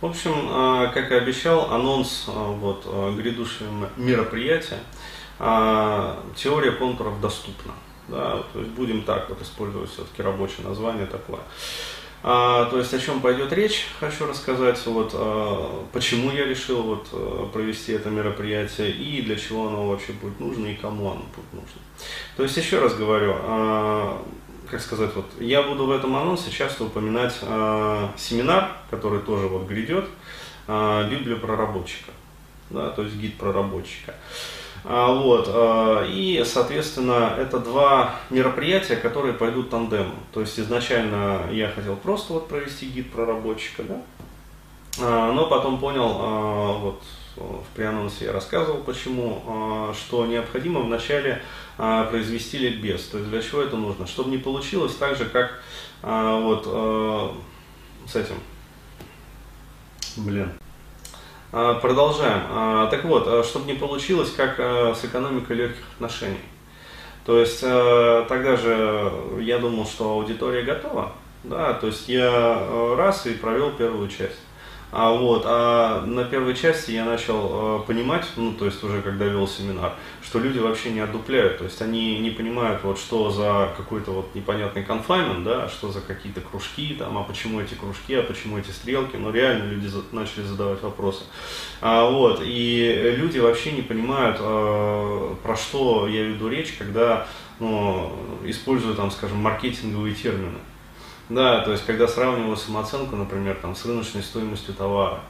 В общем, э, как и обещал, анонс э, вот, грядущего мероприятия. Теория контуров доступна. Да, то есть будем так вот использовать все-таки рабочее название такое. А, то есть о чем пойдет речь, хочу рассказать, вот, а, почему я решил вот, а, провести это мероприятие и для чего оно вообще будет нужно и кому оно будет нужно. То есть еще раз говорю, а, как сказать, вот, я буду в этом анонсе часто упоминать а, семинар, который тоже вот грядет, а, Библию проработчика, да, то есть гид проработчика. А, вот, а, и, соответственно, это два мероприятия, которые пойдут тандемом. То есть изначально я хотел просто вот провести гид проработчика, да, но потом понял, вот в преанонсе я рассказывал, почему, что необходимо вначале произвести ликбез. То есть для чего это нужно? Чтобы не получилось так же, как вот с этим, блин, а, продолжаем. А, так вот, а, чтобы не получилось, как с экономикой легких отношений. То есть тогда же я думал, что аудитория готова, да, то есть я раз и провел первую часть. А, вот, а на первой части я начал э, понимать, ну, то есть уже когда вел семинар, что люди вообще не отдупляют, то есть они не понимают, вот что за какой-то вот непонятный конфаймент, да, что за какие-то кружки, там, а почему эти кружки, а почему эти стрелки, но реально люди за, начали задавать вопросы. А, вот, и люди вообще не понимают, э, про что я веду речь, когда ну, использую, там, скажем, маркетинговые термины. Да, то есть когда сравниваю самооценку, например, там, с рыночной стоимостью товара,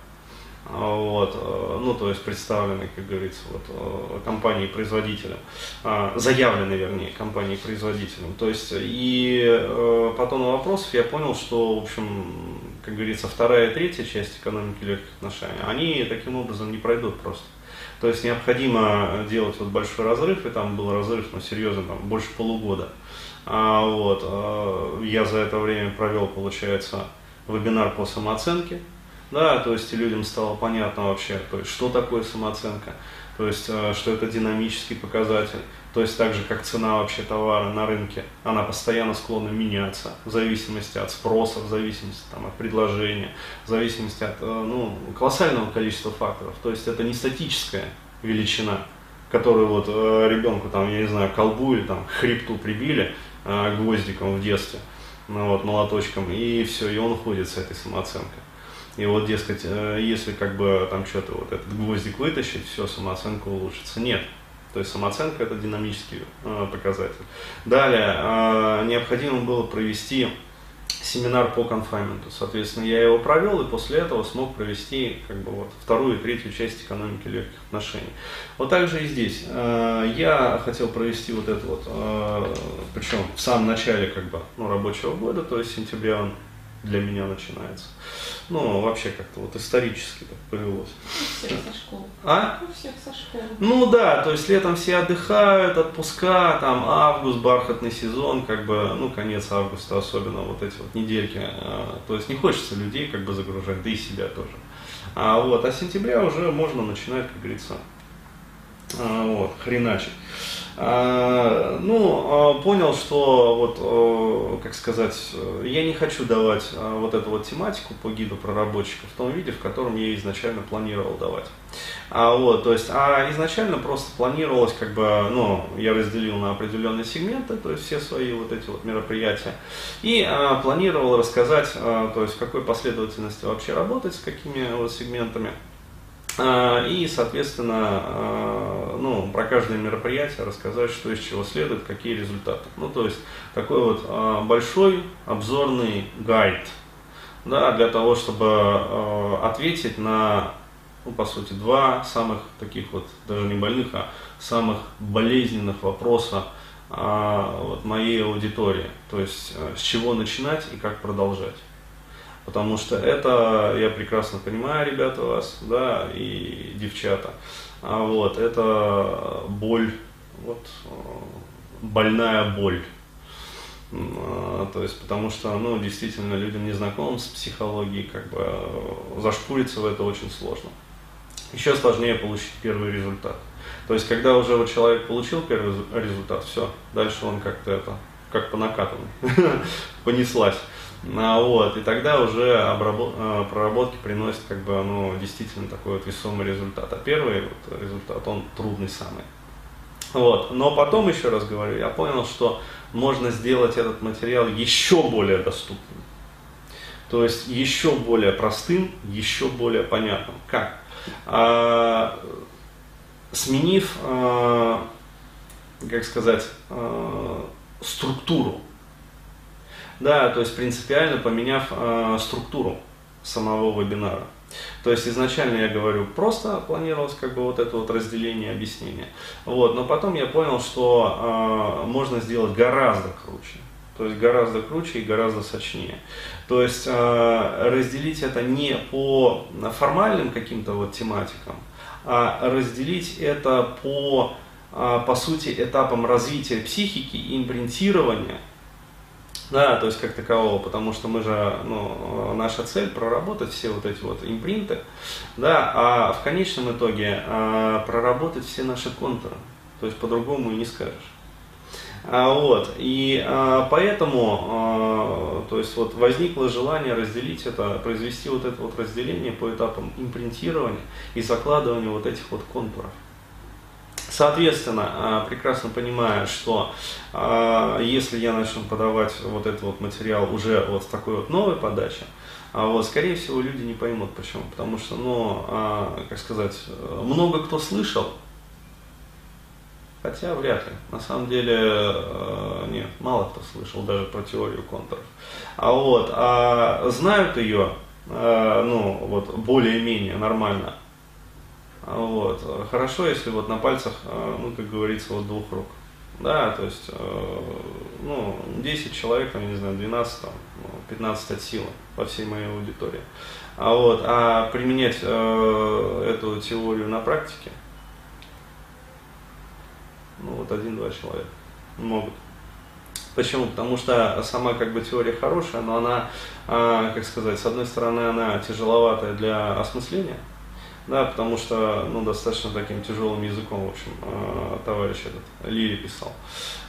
а, вот, э, ну, то есть представленной, как говорится, вот, э, компанией-производителем, а, заявленной, вернее, компанией-производителем. То есть, и э, по тону вопросов я понял, что, в общем, как говорится, вторая и третья часть экономики легких отношений, они таким образом не пройдут просто. То есть необходимо делать вот большой разрыв, и там был разрыв, ну, серьезно, там, больше полугода. А, вот, а, я за это время провел, получается, вебинар по самооценке. Да, то есть людям стало понятно вообще, то есть, что такое самооценка, то есть, а, что это динамический показатель, то есть, так же, как цена вообще товара на рынке, она постоянно склонна меняться в зависимости от спроса, в зависимости там, от предложения, в зависимости от ну, колоссального количества факторов. То есть, это не статическая величина, которую вот ребенку, там, я не знаю, колбу или там хребту прибили, э, гвоздиком в детстве, ну, вот, молоточком, и все, и он уходит с этой самооценкой. И вот, дескать, э, если как бы там что-то вот этот гвоздик вытащить, все, самооценка улучшится. Нет. То есть самооценка это динамический э, показатель. Далее, э, необходимо было провести семинар по конфайменту. Соответственно, я его провел и после этого смог провести как бы, вот, вторую и третью часть экономики легких отношений. Вот так же и здесь. Э, я хотел провести вот это вот, э, причем в самом начале как бы, ну, рабочего года, то есть сентября он для меня начинается. Ну, вообще как-то вот исторически так повелось. У всех со школы. А? У всех со школы. Ну да, то есть летом все отдыхают, отпуска, там август, бархатный сезон, как бы, ну, конец августа особенно, вот эти вот недельки. А, то есть не хочется людей как бы загружать, да и себя тоже. А вот, а сентября уже можно начинать, как говорится, а, вот, хреначить. А, ну, а, понял, что вот, а, как сказать, я не хочу давать вот эту вот тематику по гиду проработчика в том виде, в котором я изначально планировал давать. А, вот, то есть, а изначально просто планировалось, как бы, ну, я разделил на определенные сегменты, то есть все свои вот эти вот мероприятия, и а, планировал рассказать, а, то есть в какой последовательности вообще работать, с какими вот сегментами, и, соответственно, а, ну, про каждое мероприятие рассказать, что из чего следует, какие результаты. Ну, то есть такой вот а, большой обзорный гайд, да, для того, чтобы ответить на, ну, по сути, два самых таких вот, даже не больных, а самых болезненных вопроса вот, моей аудитории. То есть с чего начинать и как продолжать. Потому что это, я прекрасно понимаю, ребята, вас, да, и девчата, а вот, это боль, вот, больная боль. А, то есть, потому что, ну, действительно, людям не знакомым с психологией, как бы, зашпуриться в это очень сложно. Еще сложнее получить первый результат. То есть, когда уже вот человек получил первый результат, все, дальше он как-то это, как по накатанной, понеслась. А, вот, и тогда уже обработ, а, проработки приносят как бы, ну, действительно такой вот весомый результат. А первый вот, результат, он трудный самый. Вот. Но потом, еще раз говорю, я понял, что можно сделать этот материал еще более доступным. То есть еще более простым, еще более понятным. Как? А, сменив, а, как сказать, а, структуру. Да, то есть принципиально поменяв а, структуру самого вебинара. То есть изначально я говорю, просто планировалось как бы вот это вот разделение объяснения. Вот, но потом я понял, что э, можно сделать гораздо круче. То есть гораздо круче и гораздо сочнее. То есть э, разделить это не по формальным каким-то вот тематикам, а разделить это по, э, по сути, этапам развития психики и импринтирования – да, то есть как такового, потому что мы же, ну, наша цель проработать все вот эти вот импринты, да, а в конечном итоге а, проработать все наши контуры, то есть по-другому и не скажешь. А, вот, и а, поэтому, а, то есть вот возникло желание разделить это, произвести вот это вот разделение по этапам импринтирования и закладывания вот этих вот контуров. Соответственно, а, прекрасно понимая, что а, если я начну подавать вот этот вот материал уже вот с такой вот новой подачи, а вот, скорее всего, люди не поймут почему. Потому что, ну, как сказать, много кто слышал, хотя вряд ли. На самом деле, нет, мало кто слышал даже про теорию контуров. А вот, а знают ее, ну, вот, более-менее нормально, вот. Хорошо, если вот на пальцах, э, ну, как говорится, вот двух рук. Да, то есть, э, ну, 10 человек, там, не знаю, 12, там, 15 от силы по всей моей аудитории. А вот, а применять э, эту теорию на практике, ну, вот один-два человека могут. Почему? Потому что сама как бы теория хорошая, но она, э, как сказать, с одной стороны, она тяжеловатая для осмысления, да, потому что, ну, достаточно таким тяжелым языком, в общем, э, товарищ этот, Лири писал.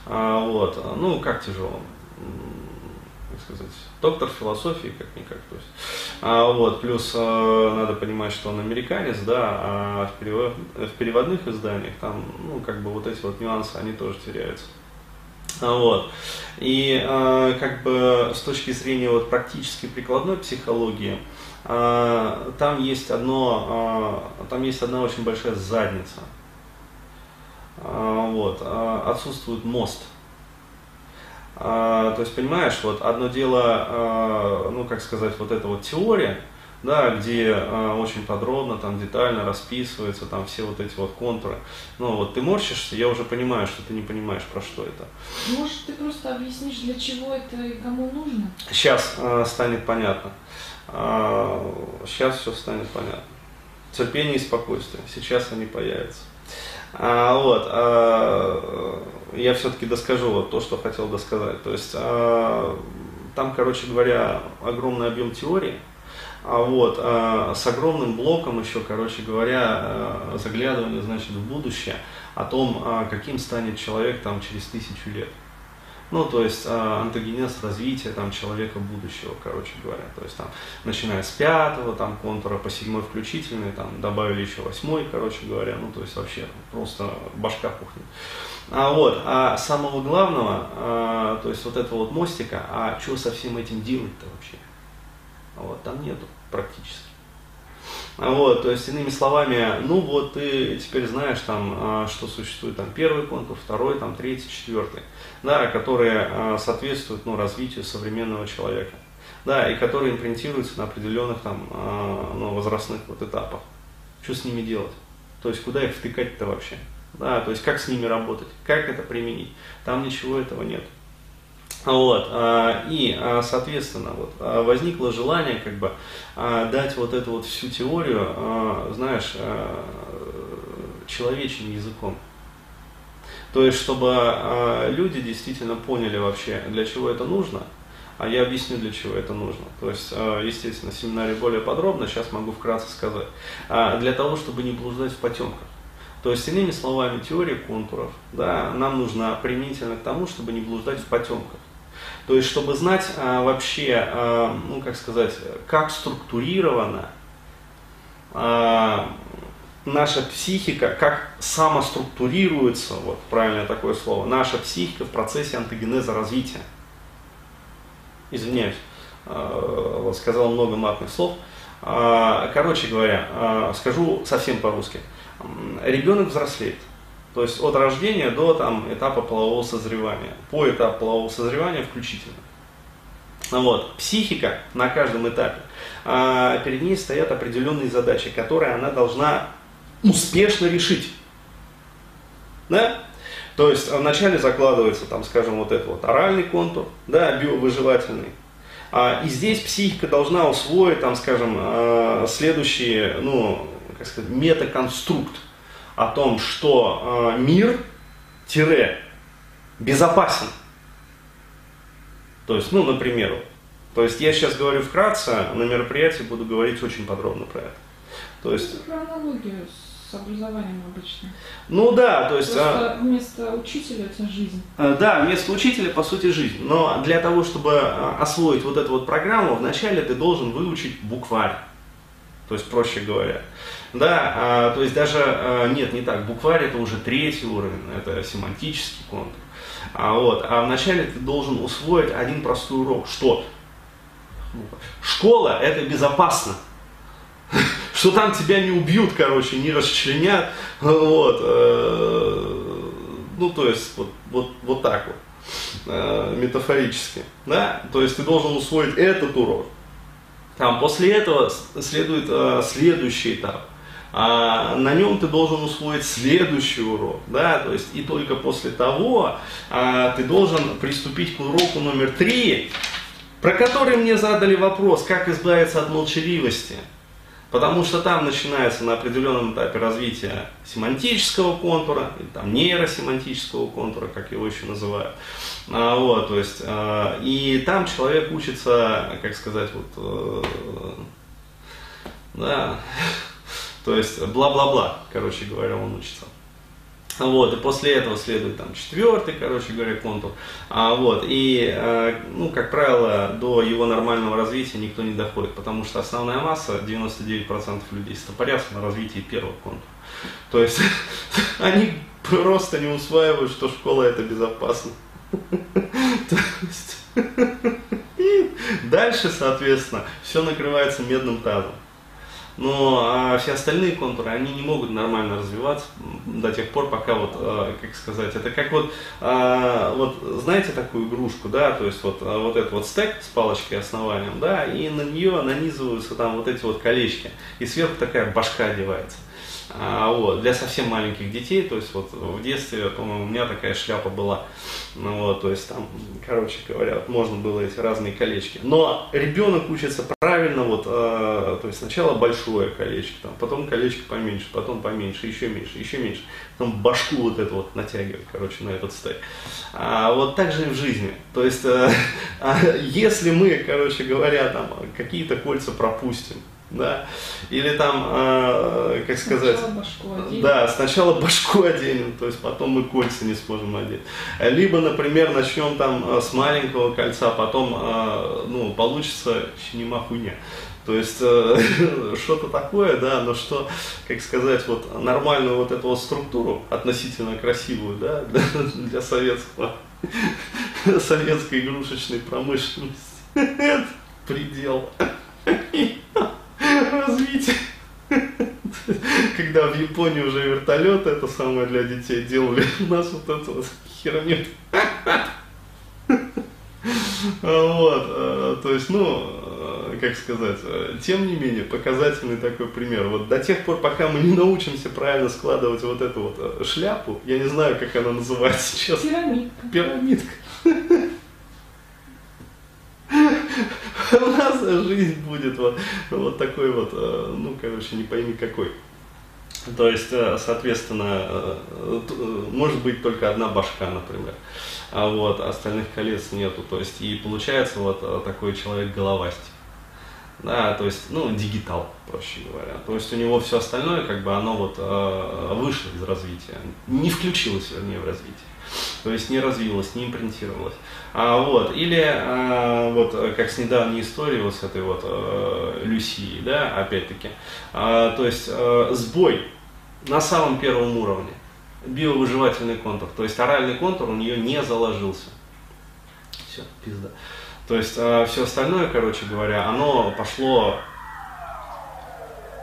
А, вот, ну, как тяжелым? как сказать, доктор философии, как-никак. То есть. А, вот, плюс а, надо понимать, что он американец, да, а в, перевод, в переводных изданиях там, ну, как бы вот эти вот нюансы, они тоже теряются. А, вот. И а, как бы с точки зрения вот практически прикладной психологии, а, там есть одно, а, там есть одна очень большая задница. А, вот, отсутствует мост. То есть, понимаешь, вот одно дело, ну, как сказать, вот эта вот теория, да, где очень подробно, там детально расписываются там все вот эти вот контуры. Но вот ты морщишься, я уже понимаю, что ты не понимаешь, про что это. Может, ты просто объяснишь, для чего это и кому нужно? Сейчас станет понятно. Сейчас а, все станет понятно. Терпение и спокойствие. Сейчас они появятся. А, вот, а, я все-таки доскажу вот то, что хотел досказать. То есть а, там, короче говоря, огромный объем теории, а вот, а, с огромным блоком еще, короче говоря, а, заглядывание, значит, в будущее, о том, а, каким станет человек там через тысячу лет. Ну, то есть э, антогенез развития там, человека будущего, короче говоря. То есть там, начиная с пятого там, контура по седьмой включительный, там, добавили еще восьмой, короче говоря. Ну, то есть вообще просто башка пухнет. А вот, а самого главного, а, то есть вот этого вот мостика, а что со всем этим делать-то вообще? Вот, там нету практически. Вот, то есть, иными словами, ну вот ты теперь знаешь, там, а, что существует там первый контур, второй, там, третий, четвертый, да, которые а, соответствуют ну, развитию современного человека, да, и которые импринтируются на определенных там, а, ну, возрастных вот этапах. Что с ними делать? То есть, куда их втыкать-то вообще? Да, то есть, как с ними работать, как это применить? Там ничего этого нет. Вот, а, и, а, соответственно, вот, а, возникло желание как бы дать вот эту вот всю теорию, знаешь, человечным языком. То есть, чтобы люди действительно поняли вообще, для чего это нужно, а я объясню, для чего это нужно. То есть, естественно, в семинаре более подробно, сейчас могу вкратце сказать. Для того, чтобы не блуждать в потемках. То есть, иными словами, теория контуров да, нам нужна применительно к тому, чтобы не блуждать в потемках. То есть, чтобы знать а, вообще, а, ну, как сказать, как структурирована а, наша психика, как самоструктурируется, вот правильное такое слово, наша психика в процессе антогенеза развития. Извиняюсь, а, сказал много матных слов. А, короче говоря, а, скажу совсем по-русски. Ребенок взрослеет. То есть от рождения до там, этапа полового созревания. По этапу полового созревания включительно. Вот. Психика на каждом этапе. А, перед ней стоят определенные задачи, которые она должна успешно решить. Да? То есть вначале закладывается, там, скажем, вот этот вот оральный контур, да, биовыживательный. А, и здесь психика должна усвоить, там, скажем, а, следующий, ну, как сказать, метаконструкт о том, что а, мир тире безопасен. То есть, ну, например, то есть я сейчас говорю вкратце, на мероприятии буду говорить очень подробно про это. То есть... Это про аналогию с образованием обычно. Ну да, то есть... Просто вместо учителя это жизнь. Да, вместо учителя, по сути, жизнь. Но для того, чтобы освоить вот эту вот программу, вначале ты должен выучить букварь. То есть, проще говоря. Да, а, то есть даже, а, нет, не так, букварь это уже третий уровень, это семантический контур. А, вот, а вначале ты должен усвоить один простой урок, что школа это безопасно, что там тебя не убьют, короче, не расчленят, вот, э, ну то есть вот, вот, вот так вот, э, метафорически, да, то есть ты должен усвоить этот урок, там, после этого следует э, следующий этап, а на нем ты должен усвоить следующий урок, да, то есть и только после того а, ты должен приступить к уроку номер три, про который мне задали вопрос, как избавиться от молчаливости. Потому что там начинается на определенном этапе развития семантического контура, или там нейросемантического контура, как его еще называют. А, вот, то есть, а, и там человек учится, как сказать, вот, э, да, то есть бла-бла-бла, короче говоря, он учится. Вот, и после этого следует там четвертый, короче говоря, контур. А, вот, и, э, ну, как правило, до его нормального развития никто не доходит, потому что основная масса, 99% людей, стопорятся на развитии первого контура. То есть они просто не усваивают, что школа это безопасно. Дальше, соответственно, все накрывается медным тазом. Но а все остальные контуры, они не могут нормально развиваться до тех пор, пока вот, э, как сказать, это как вот, э, вот знаете такую игрушку, да, то есть вот, а, вот этот вот стек с палочкой основанием, да, и на нее нанизываются там вот эти вот колечки, и сверху такая башка одевается. А, вот, для совсем маленьких детей, то есть вот в детстве, по-моему, у меня такая шляпа была, ну, вот, то есть там, короче говоря, вот, можно было эти разные колечки. Но ребенок учится правильно, вот, э, то есть сначала большое колечко, там, потом колечко поменьше, потом поменьше, еще меньше, еще меньше, потом башку вот эту вот натягивать, короче, на этот стек. А вот так же и в жизни. То есть, э, если мы, короче говоря, там какие-то кольца пропустим, да, или там, э, как сказать, Сначала башку оденем. да, сначала башку оденем, то есть потом мы кольца не сможем одеть. Либо, например, начнем там э, с маленького кольца, потом, э, ну, получится щенема хуйня. То есть э, что-то такое, да, но что, как сказать, вот нормальную вот эту вот структуру, относительно красивую, да, для, для советского, советской игрушечной промышленности, это предел развития. Когда в Японии уже вертолеты, это самое для детей делали, у нас вот это вот херню. Вот, э, то есть, ну, э, как сказать, э, тем не менее, показательный такой пример. Вот до тех пор, пока мы не научимся правильно складывать вот эту вот шляпу, я не знаю, как она называется сейчас. Пирамидка. Пирамидка. Нас жизнь будет вот, вот такой вот, э, ну, короче, не пойми какой. То есть, э, соответственно, э, может быть только одна башка, например. А вот остальных колец нету. То есть, и получается вот такой человек головастик. да, то есть, ну, дигитал, проще говоря. То есть у него все остальное, как бы, оно вот э, вышло из развития, не включилось, вернее, в развитие. То есть не развилось, не импринтировалось. А, вот, или а, вот как с недавней историей вот с этой вот а, Люсией, да, опять-таки. А, то есть а, сбой на самом первом уровне, биовыживательный контур, то есть оральный контур у нее не заложился. Все, пизда. То есть а, все остальное, короче говоря, оно пошло,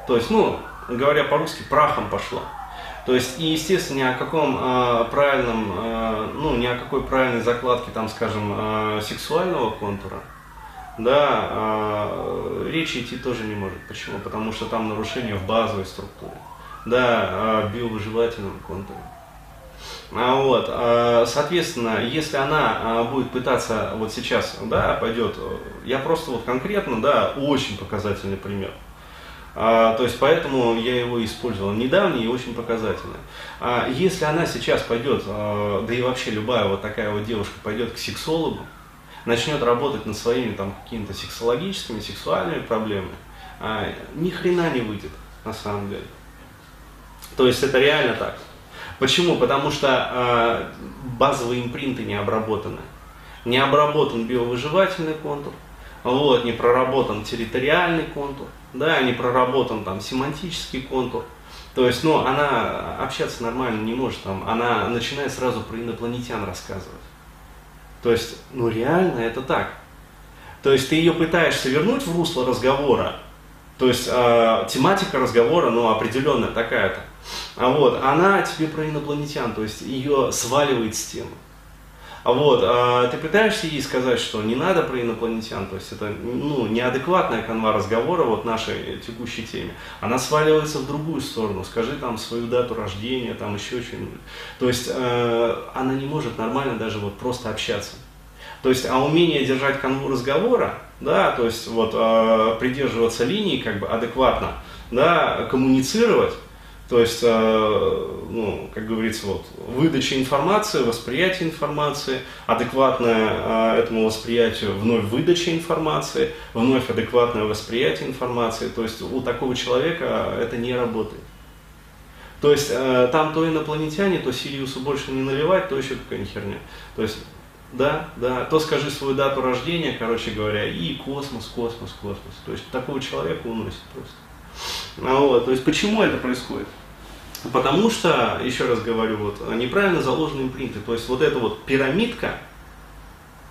то есть, ну, говоря по-русски, прахом пошло. То есть, и, естественно, ни о каком э, правильном, э, ну, ни о какой правильной закладке, там, скажем, э, сексуального контура, да, э, речи идти тоже не может. Почему? Потому что там нарушение в базовой структуре, да, э, биовыживательном контуре. А вот, соответственно, если она будет пытаться вот сейчас, да, пойдет, я просто вот конкретно, да, очень показательный пример – а, то есть поэтому я его использовал. Недавний и очень показательный. А, если она сейчас пойдет, а, да и вообще любая вот такая вот девушка пойдет к сексологу, начнет работать над своими там какими-то сексологическими, сексуальными проблемами, а, ни хрена не выйдет на самом деле. То есть это реально так. Почему? Потому что базовые импринты не обработаны. Не обработан биовыживательный контур, вот, не проработан территориальный контур, да, не проработан там семантический контур. То есть, ну, она общаться нормально не может, там, она начинает сразу про инопланетян рассказывать. То есть, ну, реально это так. То есть, ты ее пытаешься вернуть в русло разговора, то есть, э, тематика разговора, ну, определенная такая-то. А вот, она тебе про инопланетян, то есть, ее сваливает с темы. Вот, а ты пытаешься ей сказать, что не надо про инопланетян, то есть это ну, неадекватная канва разговора вот нашей текущей теме. Она сваливается в другую сторону, скажи там свою дату рождения, там еще что-нибудь. То есть э, она не может нормально даже вот просто общаться. То есть, а умение держать канву разговора, да, то есть вот э, придерживаться линии как бы адекватно, да, коммуницировать, то есть, э, ну, как говорится, вот, выдача информации, восприятие информации, адекватное э, этому восприятию, вновь выдача информации, вновь адекватное восприятие информации. То есть у такого человека это не работает. То есть э, там то инопланетяне, то Сириусу больше не наливать, то еще какая-нибудь херня. То есть, да, да, то скажи свою дату рождения, короче говоря, и космос, космос, космос. То есть такого человека уносит просто. А вот, то есть почему это происходит? Потому что, еще раз говорю, вот, неправильно заложены импринты. То есть вот эта вот пирамидка,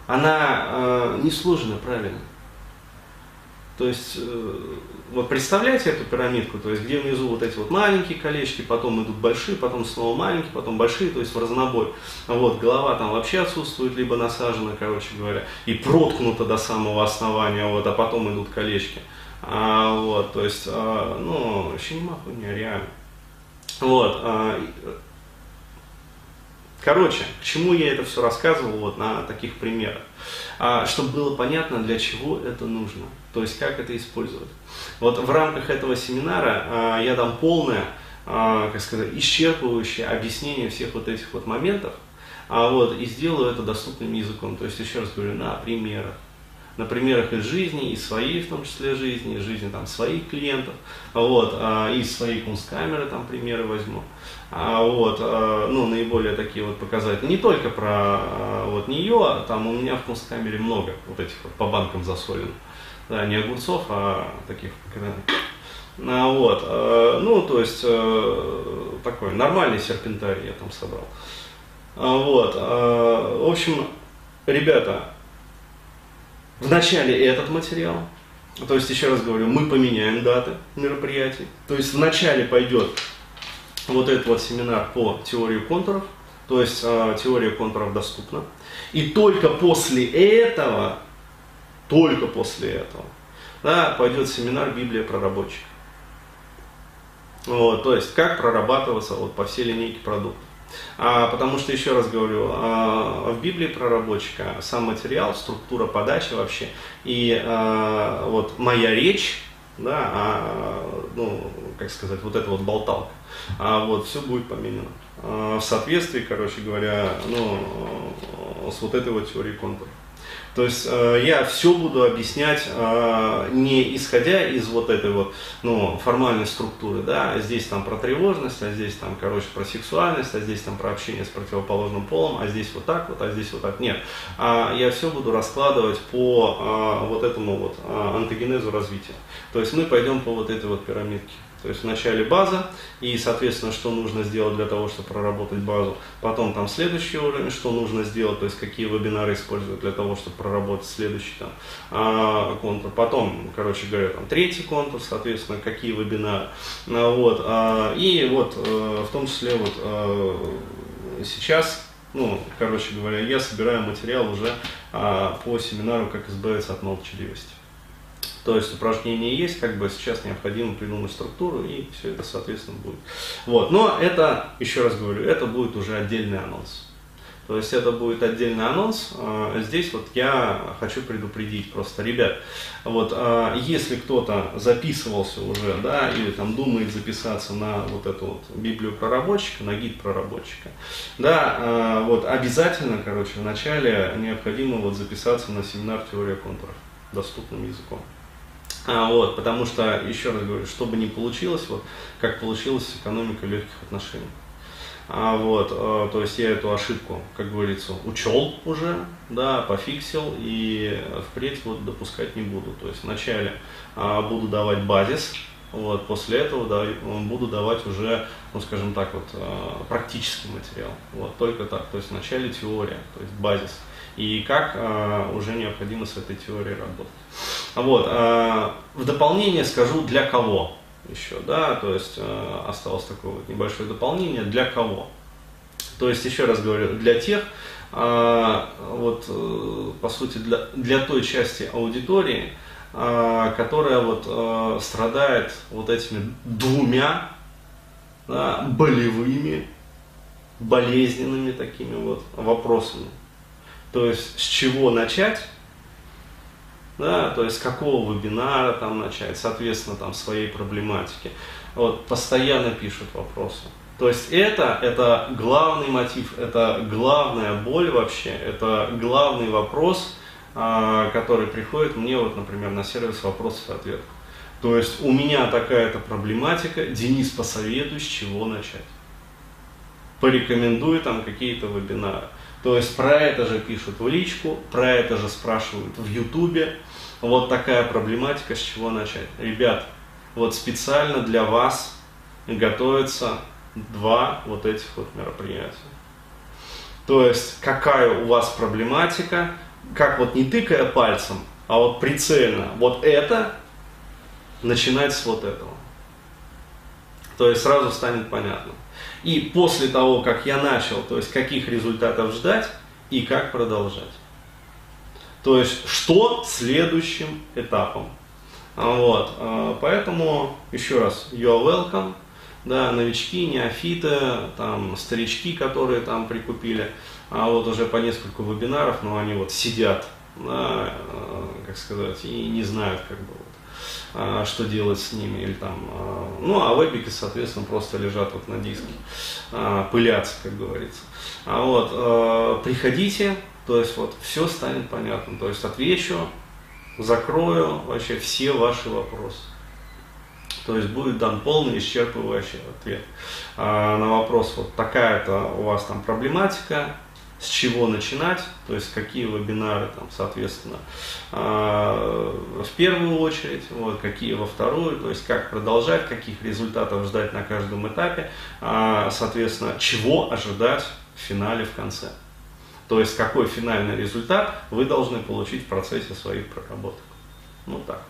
она э, не сложена правильно. То есть, э, вот представляете эту пирамидку, то есть где внизу вот эти вот маленькие колечки, потом идут большие, потом снова маленькие, потом большие, то есть в разнобой. Вот, голова там вообще отсутствует, либо насажена, короче говоря, и проткнута до самого основания, вот, а потом идут колечки. А, вот, то есть, а, ну, щенема хуйня, реально. Вот, а, короче, к чему я это все рассказывал вот на таких примерах, а, чтобы было понятно, для чего это нужно, то есть как это использовать. Вот в рамках этого семинара а, я дам полное, а, как сказать, исчерпывающее объяснение всех вот этих вот моментов, а вот, и сделаю это доступным языком, то есть еще раз говорю, на примерах на примерах из жизни, и своей в том числе жизни, из жизни там своих клиентов, вот, а, из своей кунсткамеры там примеры возьму. А, вот, а, ну, наиболее такие вот показатели. Не только про а, вот нее, там у меня в кунсткамере много вот этих вот по банкам засолено. Да, не огурцов, а таких, а, вот, а, ну, то есть, а, такой нормальный серпентарий я там собрал. А, вот, а, в общем, ребята, вначале этот материал, то есть, еще раз говорю, мы поменяем даты мероприятий. То есть, вначале пойдет вот этот вот семинар по теории контуров, то есть э, теория контуров доступна. И только после этого, только после этого, да, пойдет семинар Библия проработчика. Вот, то есть, как прорабатываться вот по всей линейке продуктов. А, потому что, еще раз говорю, а, в Библии проработчика сам материал, структура подачи вообще, и а, вот моя речь, да, а, ну, как сказать, вот это вот болталка, а вот все будет поменено. А, в соответствии, короче говоря, ну, с вот этой вот теорией контура. То есть э, я все буду объяснять э, не исходя из вот этой вот ну, формальной структуры, да, а здесь там про тревожность, а здесь там, короче, про сексуальность, а здесь там про общение с противоположным полом, а здесь вот так вот, а здесь вот так. Нет, а я все буду раскладывать по э, вот этому вот э, антогенезу развития. То есть мы пойдем по вот этой вот пирамидке. То есть вначале база и, соответственно, что нужно сделать для того, чтобы проработать базу. Потом там следующий уровень, что нужно сделать, то есть какие вебинары использовать для того, чтобы проработать следующий там, а, контур. Потом, короче говоря, там третий контур, соответственно, какие вебинары. А, вот, а, и вот а, в том числе вот а, сейчас ну, короче говоря, я собираю материал уже а, по семинару «Как избавиться от молчаливости». То есть упражнение есть, как бы сейчас необходимо придумать структуру, и все это, соответственно, будет. Вот. Но это, еще раз говорю, это будет уже отдельный анонс. То есть это будет отдельный анонс. А, здесь вот я хочу предупредить просто, ребят, вот а, если кто-то записывался уже, да, или там думает записаться на вот эту вот Библию проработчика, на гид проработчика, да, а, вот обязательно, короче, вначале необходимо вот записаться на семинар теория контуров доступным языком. А, вот, потому что, еще раз говорю, что бы ни получилось, вот, как получилось с экономикой легких отношений. А, вот, а, то есть я эту ошибку, как говорится, учел уже, да, пофиксил и впредь вот допускать не буду. То есть вначале а, буду давать базис, вот, после этого да, буду давать уже, ну скажем так, вот, а, практический материал. Вот, только так. То есть вначале теория, то есть базис. И как а, уже необходимо с этой теорией работать. Вот, э, в дополнение скажу для кого еще, да, то есть э, осталось такое вот небольшое дополнение, для кого. То есть, еще раз говорю, для тех, э, вот, э, по сути, для, для той части аудитории, э, которая вот э, страдает вот этими двумя да, болевыми, болезненными такими вот вопросами. То есть, с чего начать, да, то есть с какого вебинара там начать, соответственно, там своей проблематики. Вот, постоянно пишут вопросы. То есть это, это главный мотив, это главная боль вообще, это главный вопрос, а, который приходит мне, вот, например, на сервис вопросов и ответов. То есть у меня такая-то проблематика, Денис, посоветуй, с чего начать. Порекомендуй там какие-то вебинары. То есть про это же пишут в личку, про это же спрашивают в Ютубе. Вот такая проблематика, с чего начать. Ребят, вот специально для вас готовятся два вот этих вот мероприятия. То есть, какая у вас проблематика, как вот не тыкая пальцем, а вот прицельно, вот это начинать с вот этого. То есть сразу станет понятно. И после того, как я начал, то есть каких результатов ждать и как продолжать. То есть, что следующим этапом. Вот, а, поэтому, еще раз, you are welcome, да, новички, неофиты, там, старички, которые там прикупили, а вот уже по несколько вебинаров, но они вот сидят, да, а, как сказать, и не знают, как бы, а, что делать с ними, или там, ну, а вебики, соответственно, просто лежат вот на диске, пылятся, как говорится. А вот, приходите, то есть вот все станет понятно. То есть отвечу, закрою вообще все ваши вопросы. То есть будет дан полный исчерпывающий ответ а, на вопрос, вот такая-то у вас там проблематика, с чего начинать, то есть какие вебинары там, соответственно, а, в первую очередь, вот, какие во вторую, то есть как продолжать, каких результатов ждать на каждом этапе, а, соответственно, чего ожидать в финале, в конце. То есть какой финальный результат вы должны получить в процессе своих проработок. Ну так.